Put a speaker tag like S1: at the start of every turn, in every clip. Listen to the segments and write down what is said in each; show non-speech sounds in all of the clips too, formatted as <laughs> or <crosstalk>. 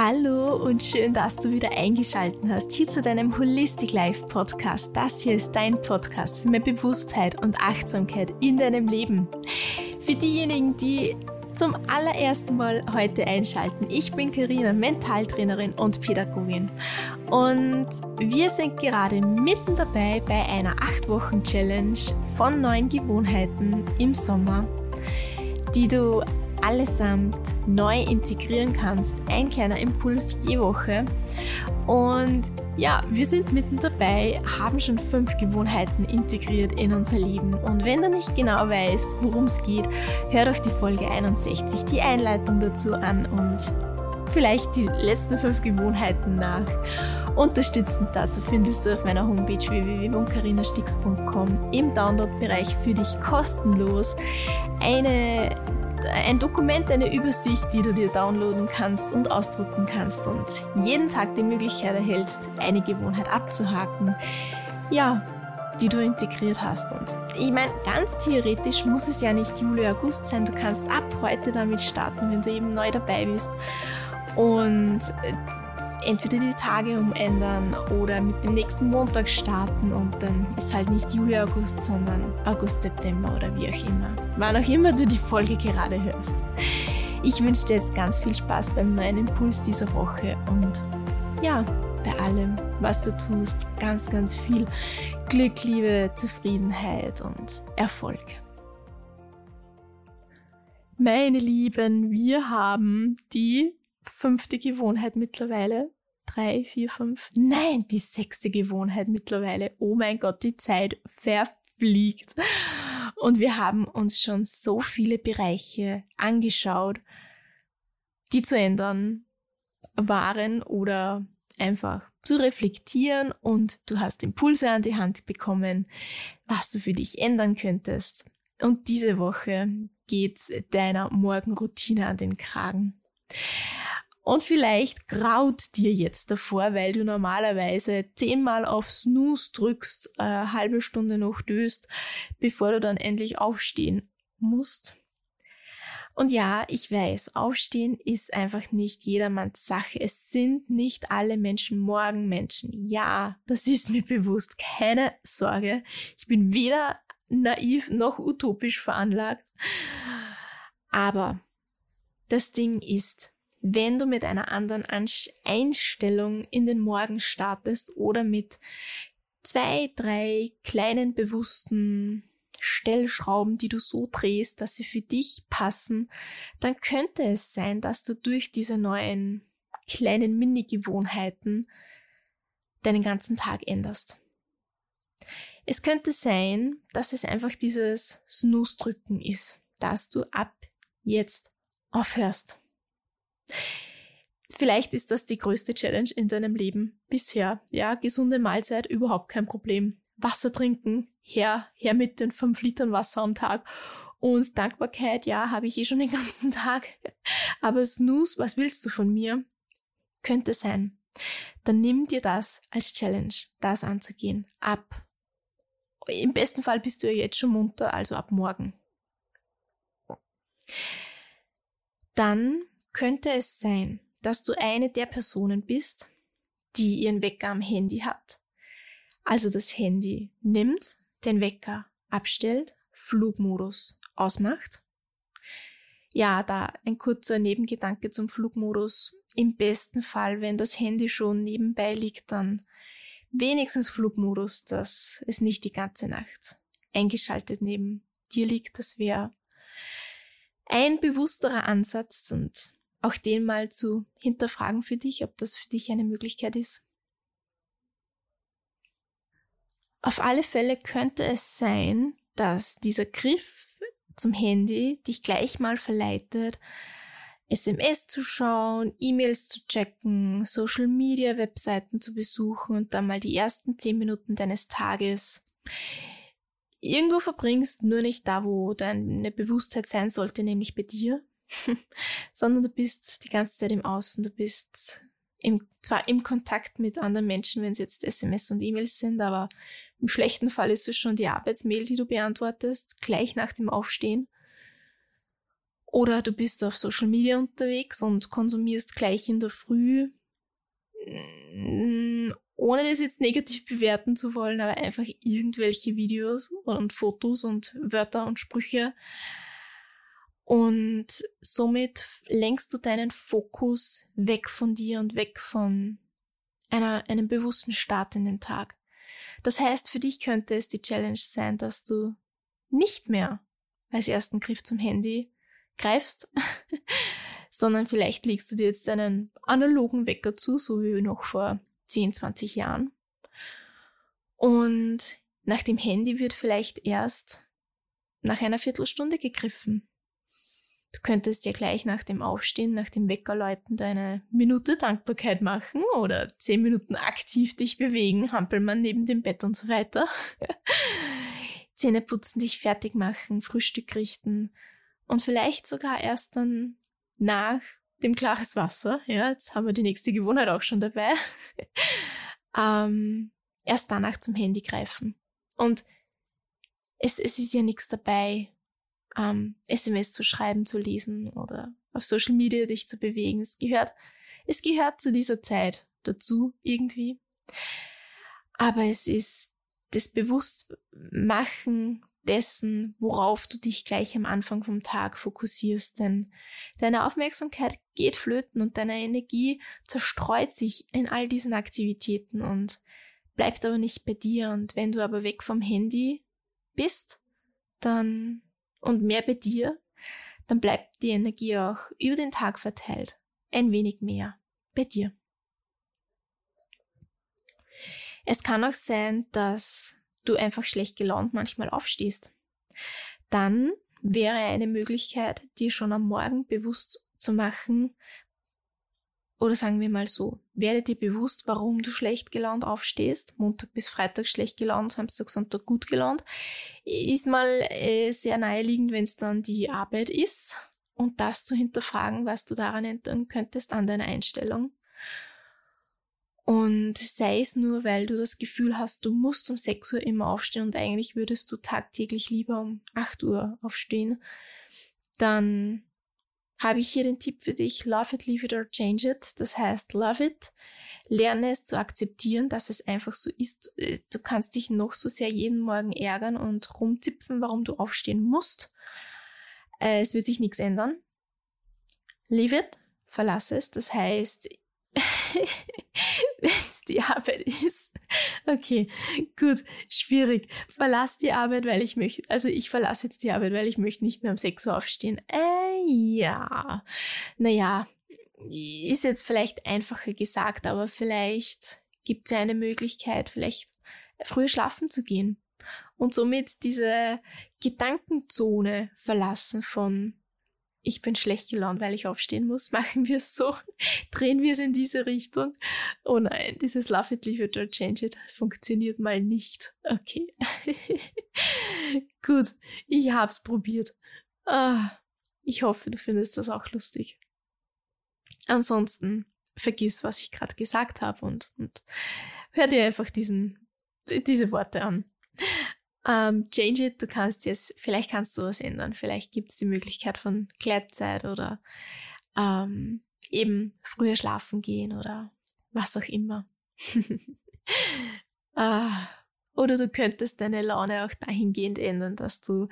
S1: Hallo und schön, dass du wieder eingeschaltet hast hier zu deinem Holistic Life Podcast. Das hier ist dein Podcast für mehr Bewusstheit und Achtsamkeit in deinem Leben. Für diejenigen, die zum allerersten Mal heute einschalten. Ich bin Karina, Mentaltrainerin und Pädagogin. Und wir sind gerade mitten dabei bei einer 8-Wochen-Challenge von neuen Gewohnheiten im Sommer, die du allesamt neu integrieren kannst. Ein kleiner Impuls je Woche. Und ja, wir sind mitten dabei, haben schon fünf Gewohnheiten integriert in unser Leben. Und wenn du nicht genau weißt, worum es geht, hör doch die Folge 61, die Einleitung dazu an und vielleicht die letzten fünf Gewohnheiten nach. Unterstützend dazu findest du auf meiner Homepage www.carinastix.com im Download-Bereich für dich kostenlos eine ein Dokument, eine Übersicht, die du dir downloaden kannst und ausdrucken kannst und jeden Tag die Möglichkeit erhältst, eine Gewohnheit abzuhaken, ja, die du integriert hast. Und ich meine, ganz theoretisch muss es ja nicht Juli, August sein. Du kannst ab heute damit starten, wenn du eben neu dabei bist. Und entweder die Tage umändern oder mit dem nächsten Montag starten und dann ist halt nicht Juli, August, sondern August, September oder wie auch immer. Wann auch immer du die Folge gerade hörst. Ich wünsche dir jetzt ganz viel Spaß beim neuen Impuls dieser Woche und ja, bei allem, was du tust, ganz, ganz viel Glück, Liebe, Zufriedenheit und Erfolg. Meine Lieben, wir haben die fünfte Gewohnheit mittlerweile. Drei, vier, fünf. Nein, die sechste Gewohnheit mittlerweile. Oh mein Gott, die Zeit verfliegt. Und wir haben uns schon so viele Bereiche angeschaut, die zu ändern waren oder einfach zu reflektieren und du hast Impulse an die Hand bekommen, was du für dich ändern könntest. Und diese Woche geht's deiner Morgenroutine an den Kragen. Und vielleicht graut dir jetzt davor, weil du normalerweise zehnmal auf Snooze drückst, äh, halbe Stunde noch döst, bevor du dann endlich aufstehen musst. Und ja, ich weiß, aufstehen ist einfach nicht jedermanns Sache. Es sind nicht alle Menschen Morgenmenschen. Ja, das ist mir bewusst. Keine Sorge. Ich bin weder naiv noch utopisch veranlagt. Aber das Ding ist, wenn du mit einer anderen Einstellung in den Morgen startest oder mit zwei, drei kleinen bewussten Stellschrauben, die du so drehst, dass sie für dich passen, dann könnte es sein, dass du durch diese neuen kleinen Mini-Gewohnheiten deinen ganzen Tag änderst. Es könnte sein, dass es einfach dieses Snooze-Drücken ist, dass du ab jetzt aufhörst. Vielleicht ist das die größte Challenge in deinem Leben bisher. Ja, gesunde Mahlzeit, überhaupt kein Problem. Wasser trinken, her, her mit den fünf Litern Wasser am Tag. Und Dankbarkeit, ja, habe ich eh schon den <laughs> ganzen Tag. Aber Snooze, was willst du von mir? Könnte sein. Dann nimm dir das als Challenge, das anzugehen. Ab. Im besten Fall bist du ja jetzt schon munter, also ab morgen. Dann könnte es sein, dass du eine der Personen bist, die ihren Wecker am Handy hat. Also das Handy nimmt, den Wecker abstellt, Flugmodus ausmacht. Ja, da ein kurzer Nebengedanke zum Flugmodus. Im besten Fall, wenn das Handy schon nebenbei liegt, dann wenigstens Flugmodus, dass es nicht die ganze Nacht eingeschaltet neben dir liegt. Das wäre ein bewussterer Ansatz und auch den mal zu hinterfragen für dich, ob das für dich eine Möglichkeit ist. Auf alle Fälle könnte es sein, dass dieser Griff zum Handy dich gleich mal verleitet, SMS zu schauen, E-Mails zu checken, Social Media Webseiten zu besuchen und dann mal die ersten zehn Minuten deines Tages irgendwo verbringst, nur nicht da, wo deine Bewusstheit sein sollte, nämlich bei dir, <laughs> sondern du bist die ganze Zeit im Außen, du bist im, zwar im Kontakt mit anderen Menschen, wenn es jetzt SMS und E-Mails sind, aber im schlechten Fall ist es schon die Arbeitsmail, die du beantwortest, gleich nach dem Aufstehen. Oder du bist auf Social Media unterwegs und konsumierst gleich in der Früh, mm, ohne das jetzt negativ bewerten zu wollen, aber einfach irgendwelche Videos und Fotos und Wörter und Sprüche. Und somit lenkst du deinen Fokus weg von dir und weg von einer, einem bewussten Start in den Tag. Das heißt, für dich könnte es die Challenge sein, dass du nicht mehr als ersten Griff zum Handy greifst, <laughs> sondern vielleicht legst du dir jetzt einen analogen Wecker zu, so wie noch vor 10, 20 Jahren. Und nach dem Handy wird vielleicht erst nach einer Viertelstunde gegriffen. Du könntest ja gleich nach dem Aufstehen, nach dem Weckerläuten deine Minute Dankbarkeit machen oder zehn Minuten aktiv dich bewegen, Hampelmann neben dem Bett und so weiter. <laughs> Zähne putzen, dich fertig machen, Frühstück richten und vielleicht sogar erst dann nach dem klares Wasser, ja, jetzt haben wir die nächste Gewohnheit auch schon dabei, <laughs> ähm, erst danach zum Handy greifen. Und es, es ist ja nichts dabei, ähm, SMS zu schreiben, zu lesen oder auf Social Media dich zu bewegen. Es gehört, es gehört zu dieser Zeit dazu irgendwie. Aber es ist das Bewusstmachen dessen, worauf du dich gleich am Anfang vom Tag fokussierst. Denn deine Aufmerksamkeit geht flöten und deine Energie zerstreut sich in all diesen Aktivitäten und bleibt aber nicht bei dir. Und wenn du aber weg vom Handy bist, dann und mehr bei dir, dann bleibt die Energie auch über den Tag verteilt. Ein wenig mehr bei dir. Es kann auch sein, dass du einfach schlecht gelaunt manchmal aufstehst. Dann wäre eine Möglichkeit, dir schon am Morgen bewusst zu machen, oder sagen wir mal so, werde dir bewusst, warum du schlecht gelaunt aufstehst. Montag bis Freitag schlecht gelaunt, Samstag, Sonntag gut gelaunt. Ist mal äh, sehr naheliegend, wenn es dann die Arbeit ist. Und das zu hinterfragen, was du daran ändern könntest an deiner Einstellung. Und sei es nur, weil du das Gefühl hast, du musst um 6 Uhr immer aufstehen und eigentlich würdest du tagtäglich lieber um 8 Uhr aufstehen, dann habe ich hier den Tipp für dich, love it, leave it or change it. Das heißt, love it, lerne es zu akzeptieren, dass es einfach so ist. Äh, du kannst dich noch so sehr jeden Morgen ärgern und rumzipfen, warum du aufstehen musst. Äh, es wird sich nichts ändern. Leave it, verlasse es. Das heißt, <laughs> wenn es die Arbeit ist. Okay, gut, schwierig. Verlass die Arbeit, weil ich möchte, also ich verlasse jetzt die Arbeit, weil ich möchte nicht mehr um 6 Uhr aufstehen. Äh, ja. Naja, ist jetzt vielleicht einfacher gesagt, aber vielleicht gibt es ja eine Möglichkeit, vielleicht früher schlafen zu gehen und somit diese Gedankenzone verlassen von ich bin schlecht gelaunt, weil ich aufstehen muss, <laughs> machen wir es so, drehen wir es in diese Richtung. Oh nein, dieses Love it, leave it or change it funktioniert mal nicht. Okay. <laughs> Gut, ich hab's probiert. Ah, ich hoffe, du findest das auch lustig. Ansonsten vergiss, was ich gerade gesagt habe und, und hör dir einfach diesen, diese Worte an. Ähm, change it, du kannst jetzt, vielleicht kannst du was ändern. Vielleicht gibt es die Möglichkeit von Gleitzeit oder ähm, eben früher schlafen gehen oder was auch immer. <laughs> ah, oder du könntest deine Laune auch dahingehend ändern, dass du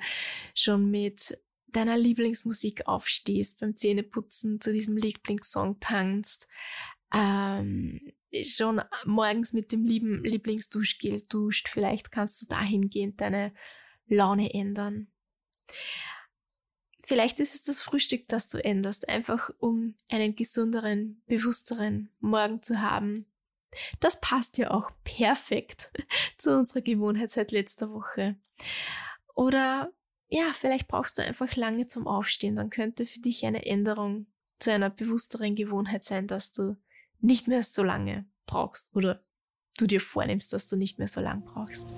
S1: schon mit deiner Lieblingsmusik aufstehst, beim Zähneputzen zu diesem Lieblingssong tanzt, ähm, schon morgens mit dem lieben Lieblingsduschgel duscht. Vielleicht kannst du dahingehend deine Laune ändern. Vielleicht ist es das Frühstück, das du änderst, einfach um einen gesünderen, bewussteren Morgen zu haben. Das passt ja auch perfekt <laughs> zu unserer Gewohnheit seit letzter Woche. Oder ja, vielleicht brauchst du einfach lange zum Aufstehen, dann könnte für dich eine Änderung zu einer bewussteren Gewohnheit sein, dass du nicht mehr so lange brauchst oder du dir vornimmst, dass du nicht mehr so lang brauchst.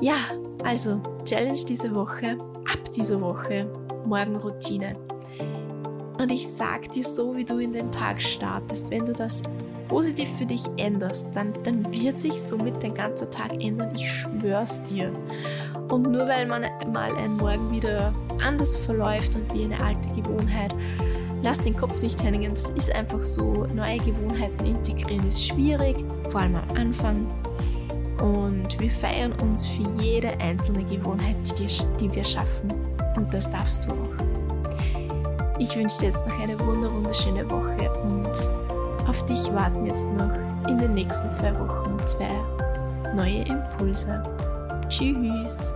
S1: Ja, also Challenge diese Woche, ab dieser Woche, Morgenroutine. Und ich sag dir so, wie du in den Tag startest, wenn du das positiv für dich änderst, dann, dann wird sich somit dein ganzer Tag ändern. Ich schwör's dir. Und nur weil man mal ein Morgen wieder anders verläuft und wie eine alte Gewohnheit, lass den Kopf nicht hängen. Das ist einfach so. Neue Gewohnheiten integrieren ist schwierig, vor allem am Anfang. Und wir feiern uns für jede einzelne Gewohnheit, die, die wir schaffen. Und das darfst du auch. Ich wünsche dir jetzt noch eine wunderschöne Woche und auf dich warten jetzt noch in den nächsten zwei Wochen zwei neue Impulse. Tschüss!